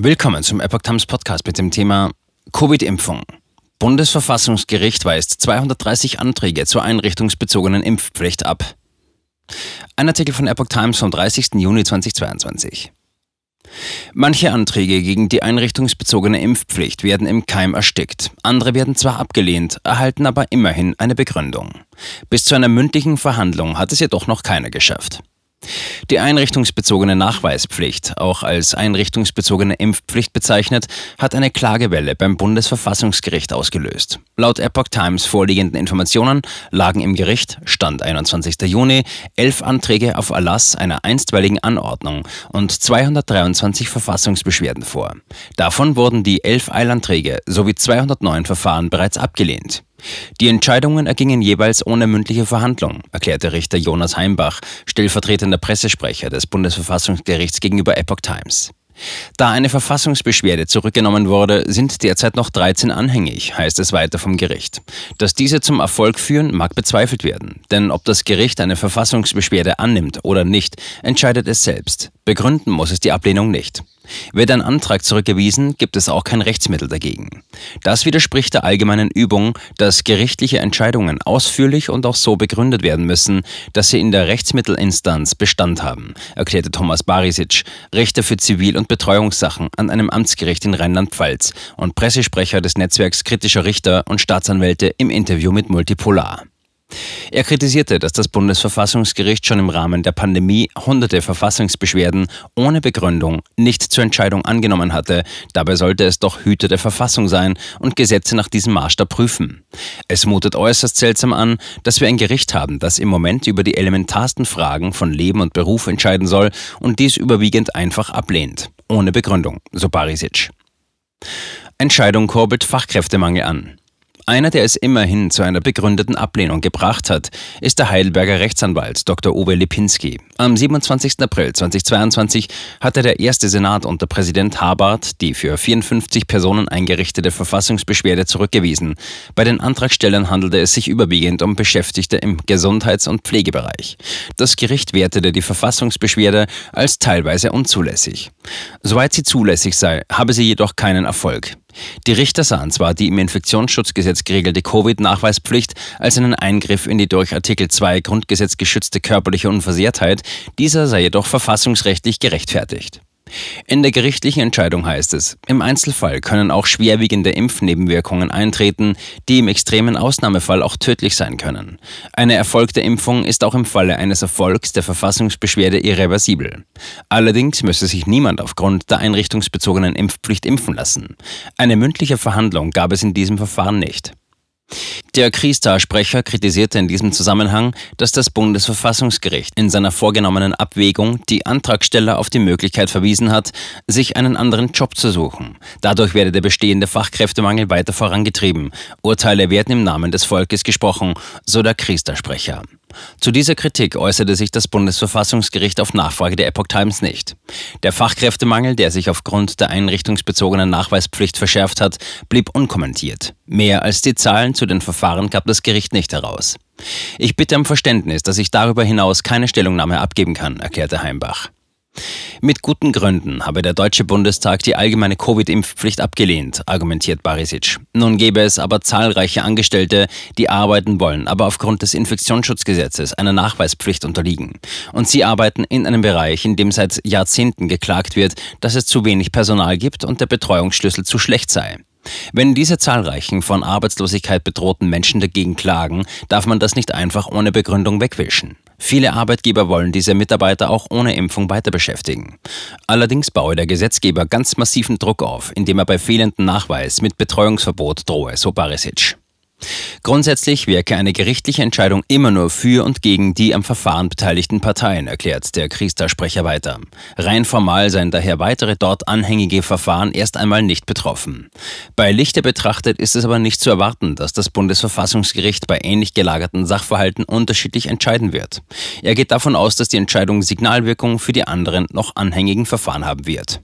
Willkommen zum Epoch Times Podcast mit dem Thema Covid-Impfung. Bundesverfassungsgericht weist 230 Anträge zur einrichtungsbezogenen Impfpflicht ab. Ein Artikel von Epoch Times vom 30. Juni 2022. Manche Anträge gegen die einrichtungsbezogene Impfpflicht werden im Keim erstickt. Andere werden zwar abgelehnt, erhalten aber immerhin eine Begründung. Bis zu einer mündlichen Verhandlung hat es jedoch noch keiner geschafft. Die einrichtungsbezogene Nachweispflicht, auch als einrichtungsbezogene Impfpflicht bezeichnet, hat eine Klagewelle beim Bundesverfassungsgericht ausgelöst. Laut Epoch Times vorliegenden Informationen lagen im Gericht, Stand 21. Juni, elf Anträge auf Erlass einer einstweiligen Anordnung und 223 Verfassungsbeschwerden vor. Davon wurden die elf Eilanträge sowie 209 Verfahren bereits abgelehnt. Die Entscheidungen ergingen jeweils ohne mündliche Verhandlung, erklärte Richter Jonas Heimbach, stellvertretender Pressesprecher des Bundesverfassungsgerichts gegenüber Epoch Times. Da eine Verfassungsbeschwerde zurückgenommen wurde, sind derzeit noch 13 anhängig, heißt es weiter vom Gericht. Dass diese zum Erfolg führen, mag bezweifelt werden. Denn ob das Gericht eine Verfassungsbeschwerde annimmt oder nicht, entscheidet es selbst. Begründen muss es die Ablehnung nicht. Wird ein Antrag zurückgewiesen, gibt es auch kein Rechtsmittel dagegen. Das widerspricht der allgemeinen Übung, dass gerichtliche Entscheidungen ausführlich und auch so begründet werden müssen, dass sie in der Rechtsmittelinstanz Bestand haben, erklärte Thomas Barisic, Richter für Zivil- und Betreuungssachen an einem Amtsgericht in Rheinland-Pfalz und Pressesprecher des Netzwerks kritischer Richter und Staatsanwälte im Interview mit Multipolar. Er kritisierte, dass das Bundesverfassungsgericht schon im Rahmen der Pandemie hunderte Verfassungsbeschwerden ohne Begründung nicht zur Entscheidung angenommen hatte. Dabei sollte es doch Hüter der Verfassung sein und Gesetze nach diesem Maßstab prüfen. Es mutet äußerst seltsam an, dass wir ein Gericht haben, das im Moment über die elementarsten Fragen von Leben und Beruf entscheiden soll und dies überwiegend einfach ablehnt. Ohne Begründung, so Barisic. Entscheidung kurbelt Fachkräftemangel an. Einer, der es immerhin zu einer begründeten Ablehnung gebracht hat, ist der Heidelberger Rechtsanwalt Dr. Uwe Lipinski. Am 27. April 2022 hatte der erste Senat unter Präsident Habart die für 54 Personen eingerichtete Verfassungsbeschwerde zurückgewiesen. Bei den Antragstellern handelte es sich überwiegend um Beschäftigte im Gesundheits- und Pflegebereich. Das Gericht wertete die Verfassungsbeschwerde als teilweise unzulässig. Soweit sie zulässig sei, habe sie jedoch keinen Erfolg. Die Richter sahen zwar die im Infektionsschutzgesetz geregelte Covid-Nachweispflicht als einen Eingriff in die durch Artikel 2 Grundgesetz geschützte körperliche Unversehrtheit, dieser sei jedoch verfassungsrechtlich gerechtfertigt. In der gerichtlichen Entscheidung heißt es, im Einzelfall können auch schwerwiegende Impfnebenwirkungen eintreten, die im extremen Ausnahmefall auch tödlich sein können. Eine erfolgte Impfung ist auch im Falle eines Erfolgs der Verfassungsbeschwerde irreversibel. Allerdings müsse sich niemand aufgrund der einrichtungsbezogenen Impfpflicht impfen lassen. Eine mündliche Verhandlung gab es in diesem Verfahren nicht. Der Kriestar-Sprecher kritisierte in diesem Zusammenhang, dass das Bundesverfassungsgericht in seiner vorgenommenen Abwägung die Antragsteller auf die Möglichkeit verwiesen hat, sich einen anderen Job zu suchen. Dadurch werde der bestehende Fachkräftemangel weiter vorangetrieben. Urteile werden im Namen des Volkes gesprochen, so der Kriestar-Sprecher. Zu dieser Kritik äußerte sich das Bundesverfassungsgericht auf Nachfrage der Epoch Times nicht. Der Fachkräftemangel, der sich aufgrund der einrichtungsbezogenen Nachweispflicht verschärft hat, blieb unkommentiert. Mehr als die Zahlen zu den Verfahren gab das Gericht nicht heraus. Ich bitte um Verständnis, dass ich darüber hinaus keine Stellungnahme abgeben kann, erklärte Heimbach. Mit guten Gründen habe der Deutsche Bundestag die allgemeine Covid-Impfpflicht abgelehnt, argumentiert Barisic. Nun gäbe es aber zahlreiche Angestellte, die arbeiten wollen, aber aufgrund des Infektionsschutzgesetzes einer Nachweispflicht unterliegen. Und sie arbeiten in einem Bereich, in dem seit Jahrzehnten geklagt wird, dass es zu wenig Personal gibt und der Betreuungsschlüssel zu schlecht sei. Wenn diese zahlreichen von Arbeitslosigkeit bedrohten Menschen dagegen klagen, darf man das nicht einfach ohne Begründung wegwischen. Viele Arbeitgeber wollen diese Mitarbeiter auch ohne Impfung weiter beschäftigen. Allerdings baue der Gesetzgeber ganz massiven Druck auf, indem er bei fehlendem Nachweis mit Betreuungsverbot drohe, so Barisic. Grundsätzlich wirke eine gerichtliche Entscheidung immer nur für und gegen die am Verfahren beteiligten Parteien, erklärt der Kriester-Sprecher weiter. Rein formal seien daher weitere dort anhängige Verfahren erst einmal nicht betroffen. Bei Lichte betrachtet ist es aber nicht zu erwarten, dass das Bundesverfassungsgericht bei ähnlich gelagerten Sachverhalten unterschiedlich entscheiden wird. Er geht davon aus, dass die Entscheidung Signalwirkung für die anderen noch anhängigen Verfahren haben wird.